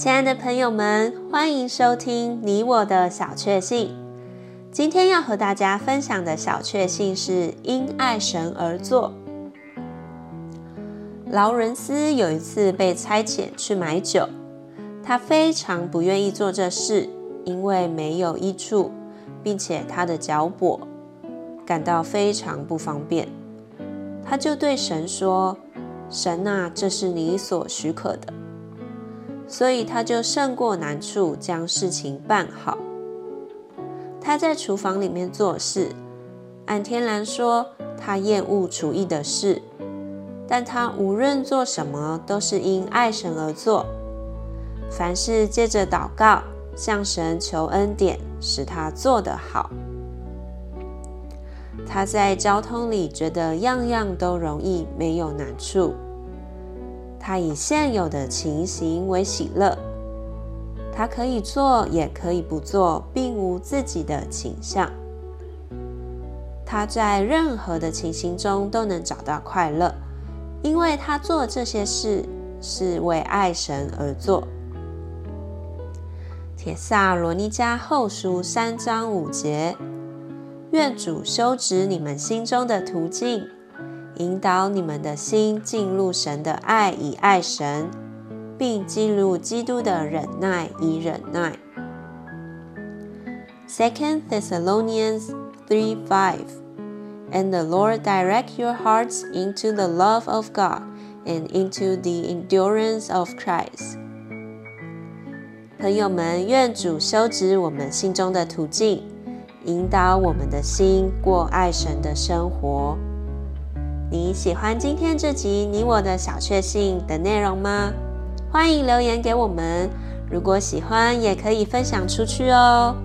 亲爱的朋友们，欢迎收听你我的小确幸。今天要和大家分享的小确幸是因爱神而做。劳伦斯有一次被差遣去买酒，他非常不愿意做这事，因为没有益处，并且他的脚跛，感到非常不方便。他就对神说：“神啊，这是你所许可的。”所以他就胜过难处，将事情办好。他在厨房里面做事，按天然说，他厌恶厨艺的事。但他无论做什么，都是因爱神而做。凡事借着祷告，向神求恩典，使他做得好。他在交通里觉得样样都容易，没有难处。他以现有的情形为喜乐。他可以做，也可以不做，并无自己的倾向。他在任何的情形中都能找到快乐。因为他做这些事是为爱神而做。帖撒罗尼迦后书三章五节，愿主修直你们心中的途径，引导你们的心进入神的爱以爱神，并进入基督的忍耐以忍耐。Second Thessalonians three five。And the Lord direct your hearts into the love of God and into the endurance of Christ。朋友们，愿主修直我们心中的途径，引导我们的心过爱神的生活。你喜欢今天这集你我的小确幸的内容吗？欢迎留言给我们。如果喜欢，也可以分享出去哦。